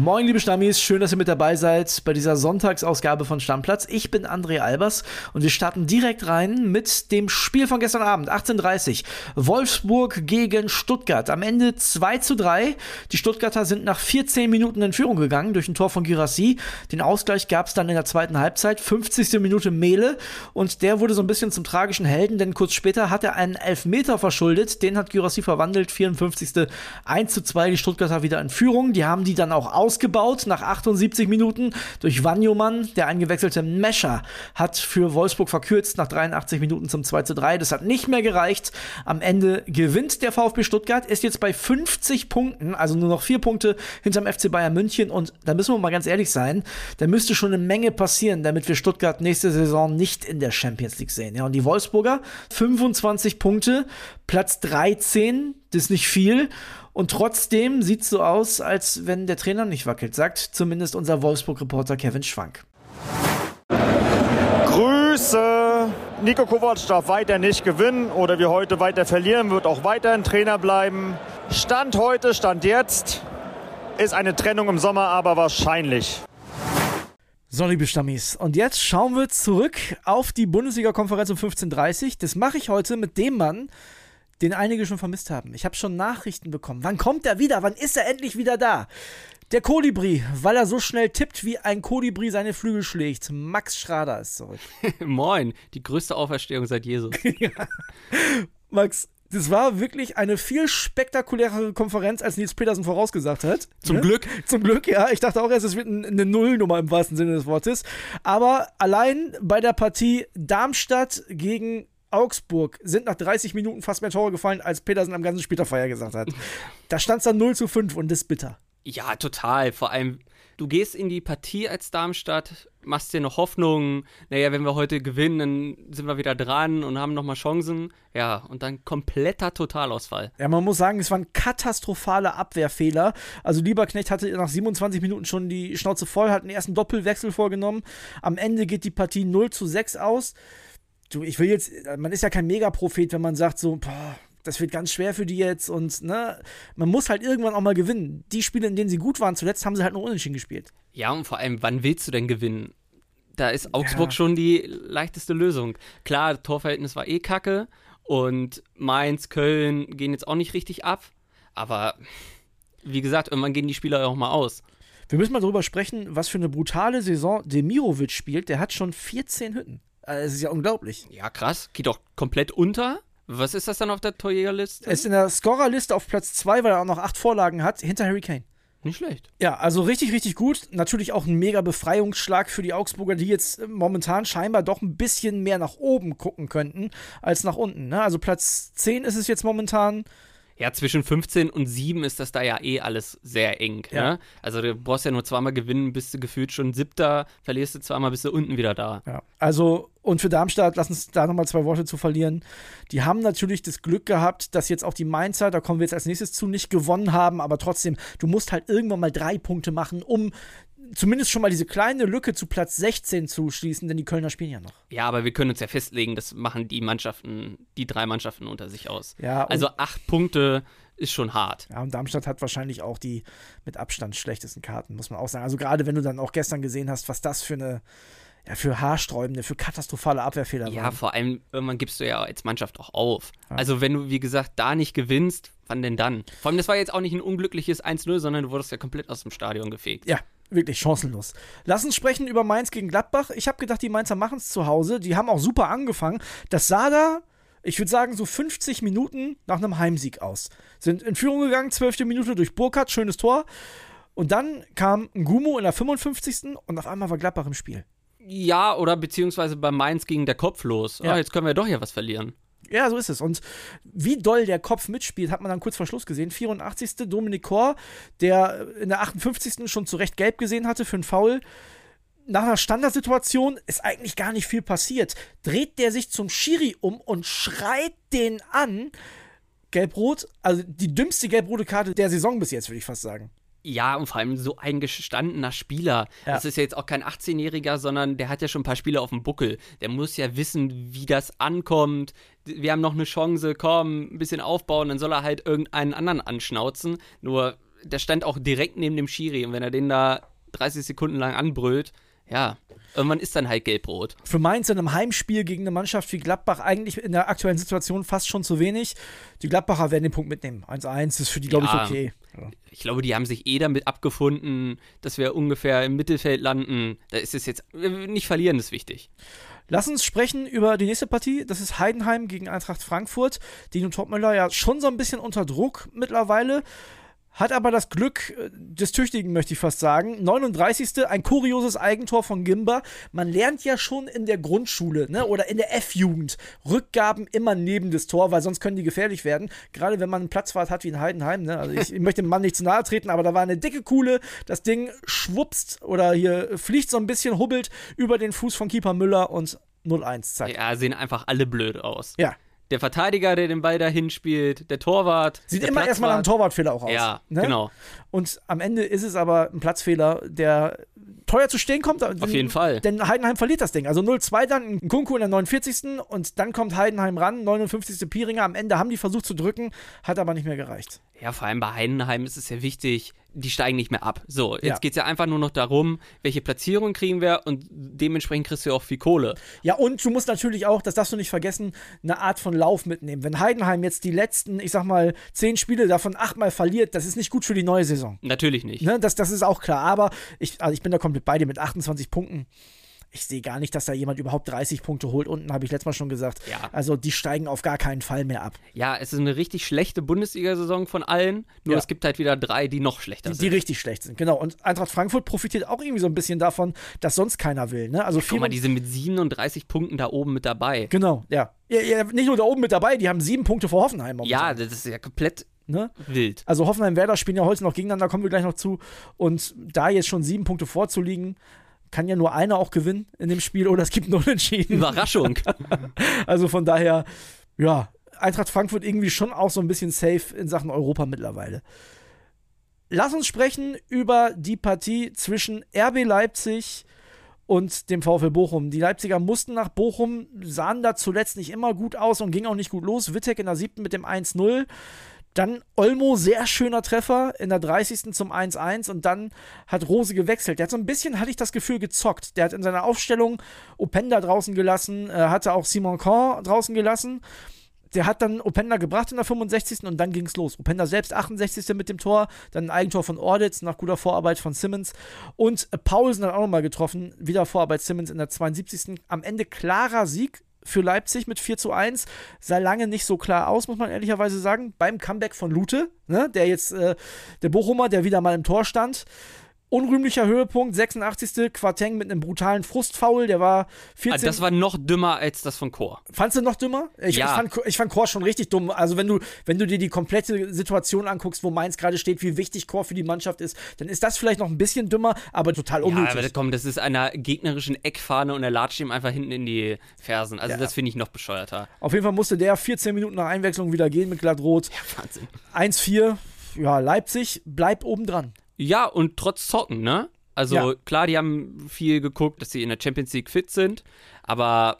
Moin, liebe Stammis, schön, dass ihr mit dabei seid bei dieser Sonntagsausgabe von Stammplatz. Ich bin André Albers und wir starten direkt rein mit dem Spiel von gestern Abend, 18.30 Wolfsburg gegen Stuttgart. Am Ende 2 zu 3. Die Stuttgarter sind nach 14 Minuten in Führung gegangen durch ein Tor von Girassi. Den Ausgleich gab es dann in der zweiten Halbzeit, 50. Minute Mele und der wurde so ein bisschen zum tragischen Helden, denn kurz später hat er einen Elfmeter verschuldet. Den hat Girassi verwandelt, 54. 1 zu 2, die Stuttgarter wieder in Führung. Die haben die dann auch aus ausgebaut nach 78 Minuten durch Wanjomann. Der eingewechselte Mescher hat für Wolfsburg verkürzt nach 83 Minuten zum 2 zu 3. Das hat nicht mehr gereicht. Am Ende gewinnt der VfB Stuttgart, ist jetzt bei 50 Punkten, also nur noch vier Punkte hinterm FC Bayern München. Und da müssen wir mal ganz ehrlich sein, da müsste schon eine Menge passieren, damit wir Stuttgart nächste Saison nicht in der Champions League sehen. Ja, und die Wolfsburger 25 Punkte, Platz 13, das ist nicht viel. Und trotzdem sieht es so aus, als wenn der Trainer nicht wackelt, sagt zumindest unser Wolfsburg-Reporter Kevin Schwank. Grüße! Nico Kovac darf weiter nicht gewinnen oder wir heute weiter verlieren, wird auch weiterhin Trainer bleiben. Stand heute, Stand jetzt ist eine Trennung im Sommer aber wahrscheinlich. So, liebe Stammis, und jetzt schauen wir zurück auf die Bundesliga-Konferenz um 15.30 Uhr. Das mache ich heute mit dem Mann, den einige schon vermisst haben. Ich habe schon Nachrichten bekommen. Wann kommt er wieder? Wann ist er endlich wieder da? Der Kolibri, weil er so schnell tippt, wie ein Kolibri seine Flügel schlägt. Max Schrader ist zurück. Moin, die größte Auferstehung seit Jesus. ja. Max, das war wirklich eine viel spektakulärere Konferenz, als Nils Petersen vorausgesagt hat. Zum ne? Glück. Zum Glück, ja. Ich dachte auch erst, es wird eine Nullnummer im wahrsten Sinne des Wortes. Aber allein bei der Partie Darmstadt gegen Augsburg sind nach 30 Minuten fast mehr Tore gefallen, als Petersen am ganzen Spieltag vorher gesagt hat. Da stand es dann 0 zu 5 und das ist bitter. Ja, total. Vor allem, du gehst in die Partie als Darmstadt, machst dir noch Hoffnung, naja, wenn wir heute gewinnen, dann sind wir wieder dran und haben nochmal Chancen. Ja, und dann kompletter Totalausfall. Ja, man muss sagen, es waren katastrophale Abwehrfehler. Also Lieberknecht hatte nach 27 Minuten schon die Schnauze voll, hat den ersten Doppelwechsel vorgenommen. Am Ende geht die Partie 0 zu 6 aus du, ich will jetzt, man ist ja kein Megaprophet, wenn man sagt so, boah, das wird ganz schwer für die jetzt und ne, man muss halt irgendwann auch mal gewinnen. Die Spiele, in denen sie gut waren, zuletzt haben sie halt nur unentschieden gespielt. Ja, und vor allem, wann willst du denn gewinnen? Da ist Augsburg ja. schon die leichteste Lösung. Klar, das Torverhältnis war eh kacke und Mainz, Köln gehen jetzt auch nicht richtig ab, aber wie gesagt, irgendwann gehen die Spieler auch mal aus. Wir müssen mal darüber sprechen, was für eine brutale Saison Demirovic spielt. Der hat schon 14 Hütten. Also, es ist ja unglaublich. Ja, krass. Geht doch komplett unter. Was ist das dann auf der Torjägerliste? Er ist in der Scorerliste auf Platz 2, weil er auch noch acht Vorlagen hat, hinter Harry Kane. Nicht schlecht. Ja, also richtig, richtig gut. Natürlich auch ein mega Befreiungsschlag für die Augsburger, die jetzt momentan scheinbar doch ein bisschen mehr nach oben gucken könnten als nach unten. Ne? Also Platz 10 ist es jetzt momentan. Ja, zwischen 15 und 7 ist das da ja eh alles sehr eng. Ja. Ne? Also du brauchst ja nur zweimal gewinnen, bist du gefühlt schon siebter, verlierst du zweimal, bist du unten wieder da. Ja, also und für Darmstadt, lass uns da nochmal zwei Worte zu verlieren. Die haben natürlich das Glück gehabt, dass jetzt auch die Mainzer, da kommen wir jetzt als nächstes zu, nicht gewonnen haben, aber trotzdem, du musst halt irgendwann mal drei Punkte machen, um zumindest schon mal diese kleine Lücke zu Platz 16 zu schließen, denn die Kölner spielen ja noch. Ja, aber wir können uns ja festlegen, das machen die Mannschaften, die drei Mannschaften unter sich aus. Ja, also acht Punkte ist schon hart. Ja, und Darmstadt hat wahrscheinlich auch die mit Abstand schlechtesten Karten, muss man auch sagen. Also gerade wenn du dann auch gestern gesehen hast, was das für eine ja, für haarsträubende, für katastrophale Abwehrfehler ja, waren. Ja, vor allem, irgendwann gibst du ja als Mannschaft auch auf. Ja. Also, wenn du, wie gesagt, da nicht gewinnst, wann denn dann? Vor allem, das war jetzt auch nicht ein unglückliches 1-0, sondern du wurdest ja komplett aus dem Stadion gefegt. Ja, wirklich chancenlos. Lass uns sprechen über Mainz gegen Gladbach. Ich habe gedacht, die Mainzer machen es zu Hause. Die haben auch super angefangen. Das sah da, ich würde sagen, so 50 Minuten nach einem Heimsieg aus. Sind in Führung gegangen, 12. Minute durch Burkhardt, schönes Tor. Und dann kam Ngumo in der 55. und auf einmal war Gladbach im Spiel. Ja, oder beziehungsweise bei Mainz ging der Kopf los. Ja. Oh, jetzt können wir doch hier was verlieren. Ja, so ist es. Und wie doll der Kopf mitspielt, hat man dann kurz vor Schluss gesehen. 84. Dominik Kor, der in der 58. schon zu Recht gelb gesehen hatte für einen Foul. Nach einer Standardsituation ist eigentlich gar nicht viel passiert. Dreht der sich zum Schiri um und schreit den an. Gelb-Rot, also die dümmste gelb-rote Karte der Saison bis jetzt, würde ich fast sagen. Ja, und vor allem so ein gestandener Spieler. Ja. Das ist ja jetzt auch kein 18-Jähriger, sondern der hat ja schon ein paar Spiele auf dem Buckel. Der muss ja wissen, wie das ankommt. Wir haben noch eine Chance, komm, ein bisschen aufbauen, dann soll er halt irgendeinen anderen anschnauzen. Nur, der stand auch direkt neben dem Schiri und wenn er den da 30 Sekunden lang anbrüllt, ja, irgendwann ist dann halt gelb-rot. Für Mainz in einem Heimspiel gegen eine Mannschaft wie Gladbach eigentlich in der aktuellen Situation fast schon zu wenig. Die Gladbacher werden den Punkt mitnehmen. 1-1 ist für die, glaube Ja. ich, okay. Ich glaube, die haben sich eh damit abgefunden, dass wir ungefähr im Mittelfeld landen. Da ist es jetzt, nicht verlieren ist wichtig. Lass uns sprechen über die nächste Partie. Das ist Heidenheim gegen Eintracht Frankfurt. Dino Topmüller ja schon so ein bisschen unter Druck mittlerweile. Hat aber das Glück äh, des Tüchtigen, möchte ich fast sagen. 39. Ein kurioses Eigentor von Gimba. Man lernt ja schon in der Grundschule ne, oder in der F-Jugend Rückgaben immer neben das Tor, weil sonst können die gefährlich werden. Gerade wenn man einen Platzfahrt hat wie in Heidenheim. Ne? Also ich, ich möchte dem Mann nicht zu nahe treten, aber da war eine dicke Kuhle. Das Ding schwupst oder hier fliegt so ein bisschen, hubbelt über den Fuß von Keeper Müller und 0-1. Zack. Ja, sehen einfach alle blöd aus. Ja. Der Verteidiger, der den Ball dahin spielt, der Torwart. Sieht der immer erstmal nach einem Platzwart. Torwartfehler auch aus. Ja, ne? genau. Und am Ende ist es aber ein Platzfehler, der teuer zu stehen kommt. Auf jeden Fall. Denn Heidenheim verliert das Ding. Also 0-2 dann, ein Kunku in der 49. Und dann kommt Heidenheim ran, 59. Pieringer. Am Ende haben die versucht zu drücken, hat aber nicht mehr gereicht. Ja, vor allem bei Heidenheim ist es ja wichtig, die steigen nicht mehr ab. So, jetzt Ja. geht es ja einfach nur noch darum, welche Platzierung kriegen wir und dementsprechend kriegst du ja auch viel Kohle. Ja, und du musst natürlich auch, das darfst du nicht vergessen, eine Art von Lauf mitnehmen. Wenn Heidenheim jetzt die letzten, ich sag mal, zehn Spiele davon achtmal verliert, das ist nicht gut für die neue Saison. Natürlich nicht. Ne, das, das ist auch klar. Aber ich, also ich bin da komplett bei dir mit 28 Punkten. Ich sehe gar nicht, dass da jemand überhaupt 30 Punkte holt. Unten habe ich letztes Mal schon gesagt. Ja. Also die steigen auf gar keinen Fall mehr ab. Ja, es ist eine richtig schlechte Bundesliga-Saison von allen, nur Ja. es gibt halt wieder drei, die noch schlechter Die, die sind. richtig schlecht sind. Genau. Und Eintracht Frankfurt profitiert auch irgendwie so ein bisschen davon, dass sonst keiner will. Ne? Also Guck mal, die sind mit 37 Punkten da oben mit dabei. Genau, ja. ja. Ja, Nicht nur da oben mit dabei, die haben sieben Punkte vor Hoffenheim. Ja, momentan, das ist ja komplett Ne? wild. Also Hoffenheim Werder spielen ja heute noch gegeneinander, kommen wir gleich noch zu. Und da jetzt schon sieben Punkte vorzuliegen, kann ja nur einer auch gewinnen in dem Spiel oder es gibt einen Unentschieden. Überraschung. Also von daher, ja, Eintracht Frankfurt irgendwie schon auch so ein bisschen safe in Sachen Europa mittlerweile. Lass uns sprechen über die Partie zwischen RB Leipzig und dem VfL Bochum. Die Leipziger mussten nach Bochum, sahen da zuletzt nicht immer gut aus und ging auch nicht gut los. Wittek in der siebten mit dem 1-0. Dann Olmo, sehr schöner Treffer in der 30. zum 1-1 und dann hat Rose gewechselt. Der hat so ein bisschen, hatte ich das Gefühl, gezockt. Der hat in seiner Aufstellung Openda draußen gelassen, äh, hatte auch Simon Korn draußen gelassen. Der hat dann Openda gebracht in der 65. und dann ging es los. Openda selbst 68. mit dem Tor, dann ein Eigentor von Orditz nach guter Vorarbeit von Simmons und Paulsen hat auch nochmal getroffen, wieder Vorarbeit Simmons in der 72. Am Ende klarer Sieg für Leipzig mit 4 zu 1. Sah lange nicht so klar aus, muss man ehrlicherweise sagen. Beim Comeback von Lute, ne, der jetzt, äh, der Bochumer, der wieder mal im Tor stand. Unrühmlicher Höhepunkt, 86. Quarteng mit einem brutalen Frustfoul, der war 14. Also das war noch dümmer als das von Chor. Fandst du noch dümmer? Ich, Ja. ich, fand, ich fand Chor schon richtig dumm. Also wenn du, wenn du dir die komplette Situation anguckst, wo Mainz gerade steht, wie wichtig Chor für die Mannschaft ist, dann ist das vielleicht noch ein bisschen dümmer, aber total Ja, unnötig. aber komm, das ist einer gegnerischen Eckfahne und er latscht ihm einfach hinten in die Fersen. Also Ja. das finde ich noch bescheuerter. Auf jeden Fall musste der 14 Minuten nach Einwechslung wieder gehen mit Glattrot. Wahnsinn. 1-4, ja, Leipzig bleibt oben dran. Ja, und trotz Zocken, ne? Also Ja. klar, die haben viel geguckt, dass sie in der Champions League fit sind, aber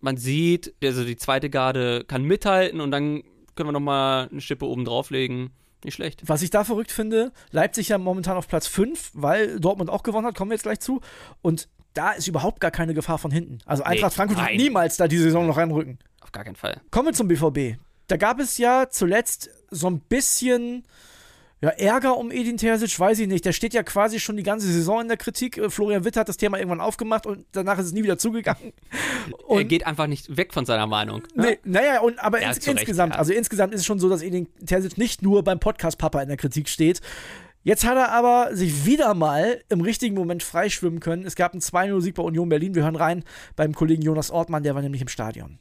man sieht, also die zweite Garde kann mithalten und dann können wir nochmal eine Schippe oben drauflegen. Nicht schlecht. Was ich da verrückt finde, Leipzig ja momentan auf Platz 5, weil Dortmund auch gewonnen hat, kommen wir jetzt gleich zu. Und da ist überhaupt gar keine Gefahr von hinten. Also Eintracht Frankfurt wird niemals da die Saison noch reinrücken. Auf gar keinen Fall. Kommen wir zum BVB. Da gab es ja zuletzt so ein bisschen ja, Ärger um Edin Terzic, weiß ich nicht. Der steht ja quasi schon die ganze Saison in der Kritik. Äh, Florian Witt hat das Thema irgendwann aufgemacht und danach ist es nie wieder zugegangen. er Und geht einfach nicht weg von seiner Meinung. ne? Nee, naja, und, aber Ja, ins, zu Recht, insgesamt, ja. also insgesamt ist es schon so, dass Edin Terzic nicht nur beim Podcast Papa in der Kritik steht. Jetzt hat er aber sich wieder mal im richtigen Moment freischwimmen können. Es gab einen 2-0-Sieg bei Union Berlin. Wir hören rein beim Kollegen Jonas Ortmann, der war nämlich im Stadion.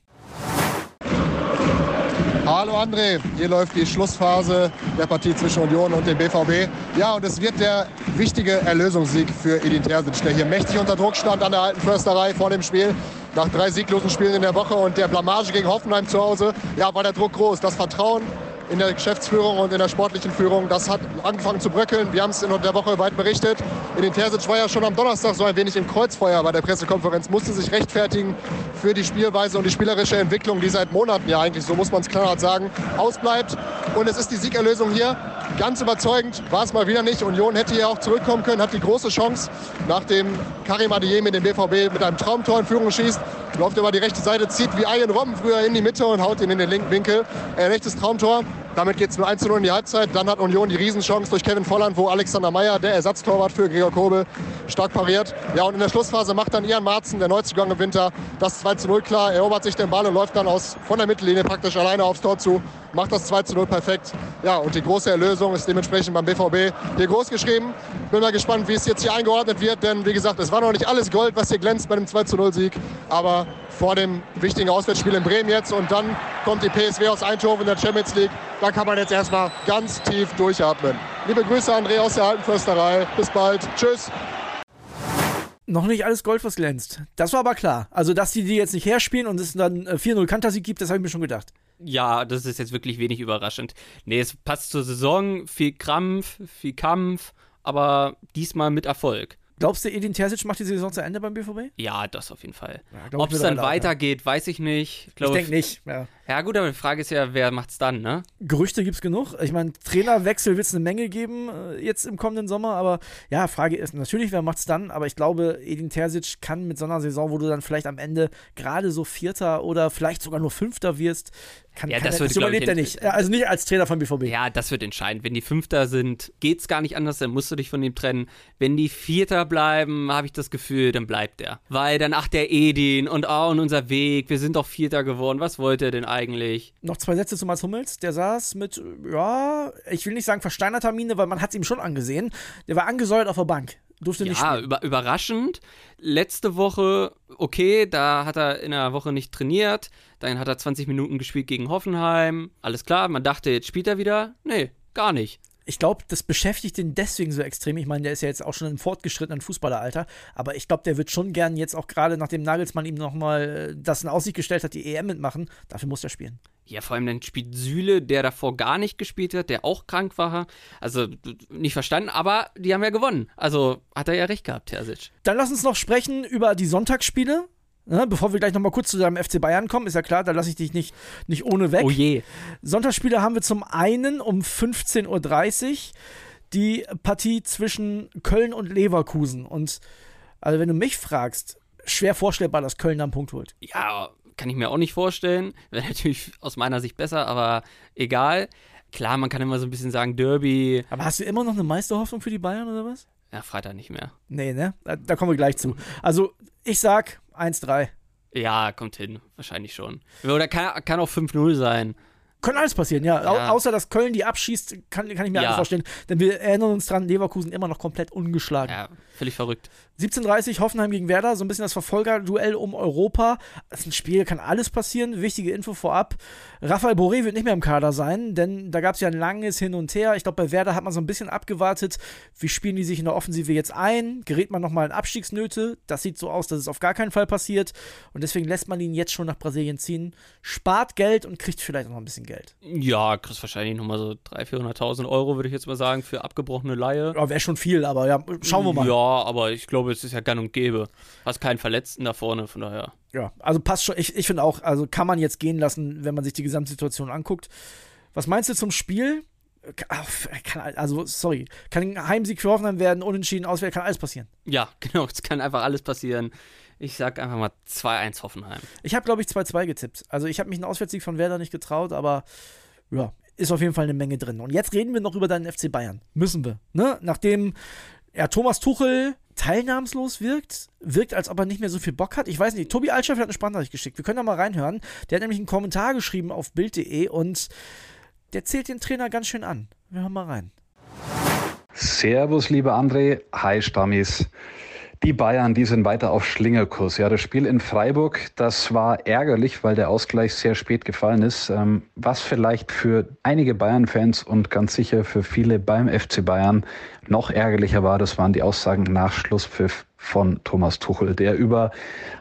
Hallo André, hier läuft die Schlussphase der Partie zwischen Union und dem BVB. Ja, und es wird der wichtige Erlösungssieg für Edin Terzic, der hier mächtig unter Druck stand an der alten Försterei vor dem Spiel. Nach drei sieglosen Spielen in der Woche und der Blamage gegen Hoffenheim zu Hause, ja, war der Druck groß. Das Vertrauen in der Geschäftsführung und in der sportlichen Führung. Das hat angefangen zu bröckeln. Wir haben es in der Woche weit berichtet. Edin Terzic war ja schon am Donnerstag so ein wenig im Kreuzfeuer bei der Pressekonferenz, musste sich rechtfertigen für die Spielweise und die spielerische Entwicklung, die seit Monaten ja eigentlich, so muss man es klar sagen, ausbleibt. Und es ist die Siegerlösung hier. Ganz überzeugend war es mal wieder nicht. Union hätte hier auch zurückkommen können, hat die große Chance, nachdem Karim Adeyemi den BVB mit einem Traumtor in Führung schießt, läuft über die rechte Seite, zieht wie Ian Robben früher in die Mitte und haut ihn in den linken Winkel. Ein rechtes Traumtor. Damit geht es nur 1 zu 0 in die Halbzeit. Dann hat Union die Riesenchance durch Kevin Volland, wo Alexander Meyer, der Ersatztorwart für Gregor Kobel, stark pariert. Ja, und in der Schlussphase macht dann Ian Marzen, der Neuzugang im Winter, das 2 zu 0 klar, erobert sich den Ball und läuft dann aus, von der Mittellinie praktisch alleine aufs Tor zu, macht das 2 zu 0 perfekt. Ja, und die große Erlösung ist dementsprechend beim BVB hier groß geschrieben. Bin mal gespannt, wie es jetzt hier eingeordnet wird, denn wie gesagt, es war noch nicht alles Gold, was hier glänzt bei dem 2 zu 0 Sieg, aber vor dem wichtigen Auswärtsspiel in Bremen jetzt und dann kommt die PSW aus Eindhoven in der Champions League. Da kann man jetzt erstmal ganz tief durchatmen. Liebe Grüße, André aus der Alten Försterei. Bis bald. Tschüss. Noch nicht alles Gold, was glänzt. Das war aber klar. Also, dass die die jetzt nicht herspielen und es dann 4-0 Kantersieg gibt, das habe ich mir schon gedacht. Ja, das ist jetzt wirklich wenig überraschend. Nee, es passt zur Saison. Viel Krampf, viel Kampf, aber diesmal mit Erfolg. Glaubst du, Edin Terzic macht die Saison zu Ende beim BVB? Ja, das auf jeden Fall. Ja, Ob es dann weitergeht, weiß ich nicht. Ich, ich denke nicht. Ja. ja. gut, aber die Frage ist ja, wer macht's dann, ne? Gerüchte gibt's genug. Ich meine, Trainerwechsel wird es eine Menge geben äh, jetzt im kommenden Sommer, aber ja, Frage ist natürlich, wer macht's dann? Aber ich glaube, Edin Terzic kann mit so einer Saison, wo du dann vielleicht am Ende gerade so Vierter oder vielleicht sogar nur Fünfter wirst, kann, ja, kann das, wird, das überlebt er nicht. Also nicht als Trainer von BVB. Ja, das wird entscheidend. Wenn die Fünfter sind, geht's gar nicht anders, dann musst du dich von ihm trennen. Wenn die Vierter bleiben, habe ich das Gefühl, dann bleibt er. Weil dann, ach, der Edin und oh, und unser Weg, wir sind doch Vierter geworden. Was wollte er denn eigentlich? Noch zwei Sätze zu Mats Hummels. Der saß mit, ja, ich will nicht sagen versteinerter Miene, weil man hat es ihm schon angesehen. Der war angesäuert auf der Bank durfte ja, nicht spielen. Über, überraschend. Letzte Woche, okay, da hat er in der Woche nicht trainiert. Dann hat er 20 Minuten gespielt gegen Hoffenheim. Alles klar, man dachte, jetzt spielt er wieder. Nee, gar nicht. Ich glaube, das beschäftigt ihn deswegen so extrem. Ich meine, der ist ja jetzt auch schon im fortgeschrittenen Fußballeralter. Aber ich glaube, der wird schon gern jetzt auch gerade, nachdem Nagelsmann ihm nochmal äh, das in Aussicht gestellt hat, die EM mitmachen. Dafür muss er spielen. Ja, vor allem dann spielt Süle, der davor gar nicht gespielt hat, der auch krank war. Also nicht verstanden, aber die haben ja gewonnen. Also hat er ja recht gehabt, Terzic. Dann lass uns noch sprechen über die Sonntagsspiele. Ne, bevor wir gleich nochmal kurz zu deinem FC Bayern kommen, ist ja klar, da lasse ich dich nicht, nicht ohne weg. Oh je. Sonntagsspiele haben wir zum einen um 15.30 Uhr die Partie zwischen Köln und Leverkusen. Und also wenn du mich fragst, schwer vorstellbar, dass Köln da einen Punkt holt. Ja, kann ich mir auch nicht vorstellen. Wäre natürlich aus meiner Sicht besser, aber egal. Klar, man kann immer so ein bisschen sagen, Derby. Aber hast du immer noch eine Meisterhoffnung für die Bayern oder was? Ja, Freitag nicht mehr. Nee, ne? Da, da kommen wir gleich zu. Also, ich sag 1-3. Ja, kommt hin. Wahrscheinlich schon. Oder kann, kann auch 5-0 sein. Können alles passieren, ja. ja. außer dass Köln die abschießt, kann, kann ich mir ja. alles vorstellen. Denn wir erinnern uns dran, Leverkusen immer noch komplett ungeschlagen. Ja, völlig verrückt. 17.30 Hoffenheim gegen Werder, so ein bisschen das Verfolgerduell um Europa. Das ist ein Spiel, kann alles passieren. Wichtige Info vorab. Rafael Boré wird nicht mehr im Kader sein, denn da gab es ja ein langes Hin und Her. Ich glaube, bei Werder hat man so ein bisschen abgewartet, wie spielen die sich in der Offensive jetzt ein? Gerät man nochmal in Abstiegsnöte? Das sieht so aus, dass es auf gar keinen Fall passiert. Und deswegen lässt man ihn jetzt schon nach Brasilien ziehen, spart Geld und kriegt vielleicht noch ein bisschen Geld. Ja, kriegst wahrscheinlich nochmal so 300.000, 400.000 Euro, würde ich jetzt mal sagen, für abgebrochene Laie. Ja, wäre schon viel, aber ja, schauen wir mal. Ja, aber ich glaube, es ist ja gang und gäbe. Hast keinen Verletzten da vorne, von daher. Ja, also passt schon. Ich, ich finde auch, also kann man jetzt gehen lassen, wenn man sich die Gesamtsituation anguckt. Was meinst du zum Spiel? Also, sorry, kann ein Heimsieg für Hoffenheim werden, unentschieden, auswärts, kann alles passieren. Ja, genau, es kann einfach alles passieren. Ich sag einfach mal 2-1 Hoffenheim. Ich habe, glaube ich, 2-2 getippt. Also, ich habe mich einen Auswärtssieg von Werder nicht getraut, aber ja, ist auf jeden Fall eine Menge drin. Und jetzt reden wir noch über deinen FC Bayern. Müssen wir. Ne? Nachdem ja, Thomas Tuchel teilnahmslos wirkt, wirkt, als ob er nicht mehr so viel Bock hat. Ich weiß nicht, Tobi Altschef hat eine Sprachnachricht geschickt. Wir können da mal reinhören. Der hat nämlich einen Kommentar geschrieben auf Bild.de und der zählt den Trainer ganz schön an. Wir hören mal rein. Servus, lieber André. Hi, Stammis. Die Bayern, die sind weiter auf Schlingerkurs. Ja, das Spiel in Freiburg, das war ärgerlich, weil der Ausgleich sehr spät gefallen ist. Ähm, was vielleicht für einige Bayern-Fans und ganz sicher für viele beim FC Bayern noch ärgerlicher war, das waren die Aussagen nach Schlusspfiff von Thomas Tuchel, der über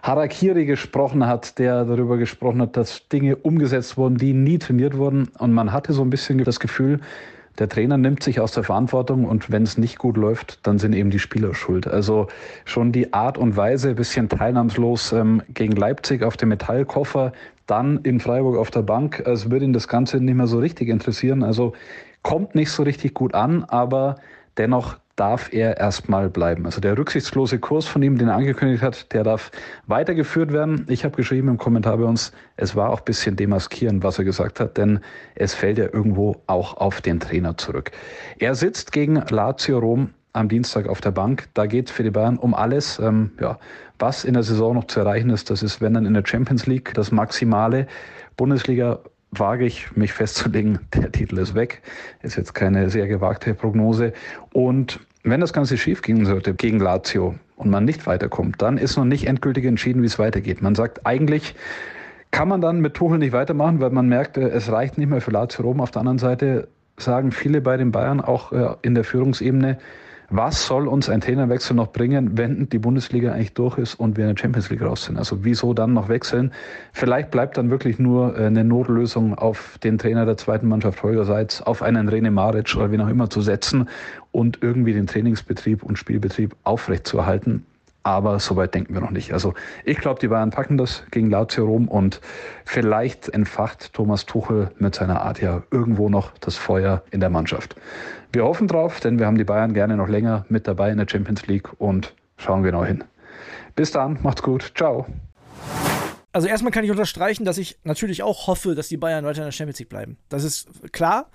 Harakiri gesprochen hat, der darüber gesprochen hat, dass Dinge umgesetzt wurden, die nie trainiert wurden. Und man hatte so ein bisschen das Gefühl, der Trainer nimmt sich aus der Verantwortung und wenn es nicht gut läuft, dann sind eben die Spieler schuld. Also schon die Art und Weise, bisschen teilnahmslos ähm, gegen Leipzig auf dem Metallkoffer, dann in Freiburg auf der Bank, als würde ihn das Ganze nicht mehr so richtig interessieren. Also kommt nicht so richtig gut an, aber dennoch darf er erstmal bleiben. Also der rücksichtslose Kurs von ihm, den er angekündigt hat, der darf weitergeführt werden. Ich habe geschrieben im Kommentar bei uns, es war auch ein bisschen demaskieren, was er gesagt hat, denn es fällt ja irgendwo auch auf den Trainer zurück. Er sitzt gegen Lazio Rom am Dienstag auf der Bank. Da geht es für die Bayern um alles. Ähm, ja, was in der Saison noch zu erreichen ist, das ist, wenn dann in der Champions League das Maximale. Bundesliga wage ich mich festzulegen, der Titel ist weg. Ist jetzt keine sehr gewagte Prognose. Und wenn das Ganze schief gehen sollte gegen Lazio und man nicht weiterkommt, dann ist noch nicht endgültig entschieden, wie es weitergeht. Man sagt eigentlich, kann man dann mit Tuchel nicht weitermachen, weil man merkt, äh, es reicht nicht mehr für Lazio Rom. Auf der anderen Seite sagen viele bei den Bayern, auch äh, in der Führungsebene, was soll uns ein Trainerwechsel noch bringen, wenn die Bundesliga eigentlich durch ist und wir in der Champions League raus sind? Also wieso dann noch wechseln? Vielleicht bleibt dann wirklich nur äh, eine Notlösung auf den Trainer der zweiten Mannschaft Holger auf einen René Maric oder wie auch immer zu setzen und irgendwie den Trainingsbetrieb und Spielbetrieb aufrechtzuerhalten. Aber soweit denken wir noch nicht. Also ich glaube, die Bayern packen das gegen Lazio Rom und vielleicht entfacht Thomas Tuchel mit seiner Art ja irgendwo noch das Feuer in der Mannschaft. Wir hoffen drauf, denn wir haben die Bayern gerne noch länger mit dabei in der Champions League und schauen genau hin. Bis dann, macht's gut, ciao. Also erstmal kann ich unterstreichen, dass ich natürlich auch hoffe, dass die Bayern weiter in der Champions League bleiben. Das ist klar.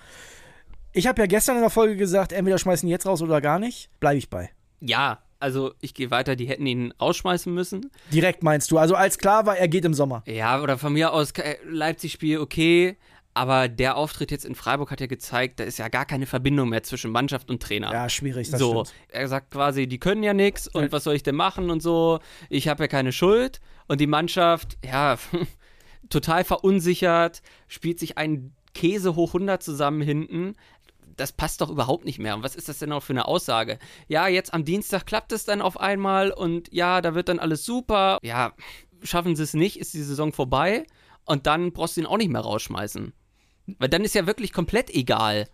Ich habe ja gestern in der Folge gesagt, entweder schmeißen die jetzt raus oder gar nicht. Bleibe ich bei. Ja, also ich gehe weiter, die hätten ihn ausschmeißen müssen. Direkt meinst du, also als klar war, er geht im Sommer. Ja, oder von mir aus äh, Leipzig-Spiel, okay. Aber der Auftritt jetzt in Freiburg hat ja gezeigt, da ist ja gar keine Verbindung mehr zwischen Mannschaft und Trainer. Ja, schwierig, das so, stimmt. er sagt quasi, die können ja nichts und ja. was soll ich denn machen und so. Ich habe ja keine Schuld. Und die Mannschaft, ja, total verunsichert, spielt sich einen Käse hoch 100 zusammen hinten das passt doch überhaupt nicht mehr. Und was ist das denn auch für eine Aussage? Ja, jetzt am Dienstag klappt es dann auf einmal und ja, da wird dann alles super. Ja, schaffen sie es nicht, ist die Saison vorbei und dann brauchst du ihn auch nicht mehr rausschmeißen. Weil dann ist ja wirklich komplett egal.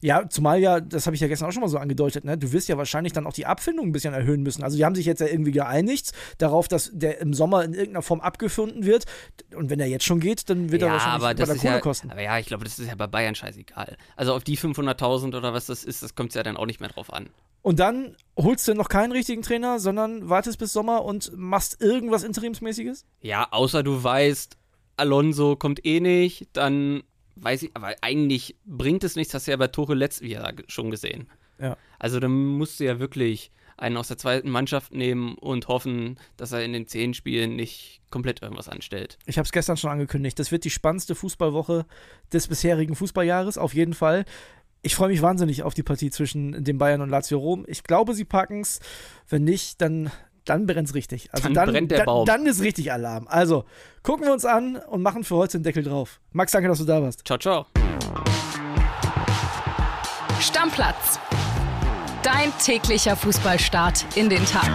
Ja, zumal ja, das habe ich ja gestern auch schon mal so angedeutet, ne? du wirst ja wahrscheinlich dann auch die Abfindung ein bisschen erhöhen müssen. Also die haben sich jetzt ja irgendwie geeinigt darauf, dass der im Sommer in irgendeiner Form abgefunden wird. Und wenn er jetzt schon geht, dann wird ja, er wahrscheinlich aber das bei der Kohle ja, kosten. Aber ja, ich glaube, das ist ja bei Bayern scheißegal. Also auf die 500.000 oder was das ist, das kommt ja dann auch nicht mehr drauf an. Und dann holst du noch keinen richtigen Trainer, sondern wartest bis Sommer und machst irgendwas Interimsmäßiges? Ja, außer du weißt, Alonso kommt eh nicht, dann weiß ich, aber eigentlich bringt es nichts, hast du ja bei Tore letztes Jahr schon gesehen. Ja. Also dann musst du ja wirklich einen aus der zweiten Mannschaft nehmen und hoffen, dass er in den zehn Spielen nicht komplett irgendwas anstellt. Ich habe es gestern schon angekündigt. Das wird die spannendste Fußballwoche des bisherigen Fußballjahres, auf jeden Fall. Ich freue mich wahnsinnig auf die Partie zwischen den Bayern und Lazio Rom. Ich glaube, sie packen es. Wenn nicht, dann dann brennt es richtig. Also dann, dann, brennt der Baum. Dann, dann ist richtig Alarm. Also, gucken wir uns an und machen für heute den Deckel drauf. Max, danke, dass du da warst. Ciao, ciao. Stammplatz. Dein täglicher Fußballstart in den Tag.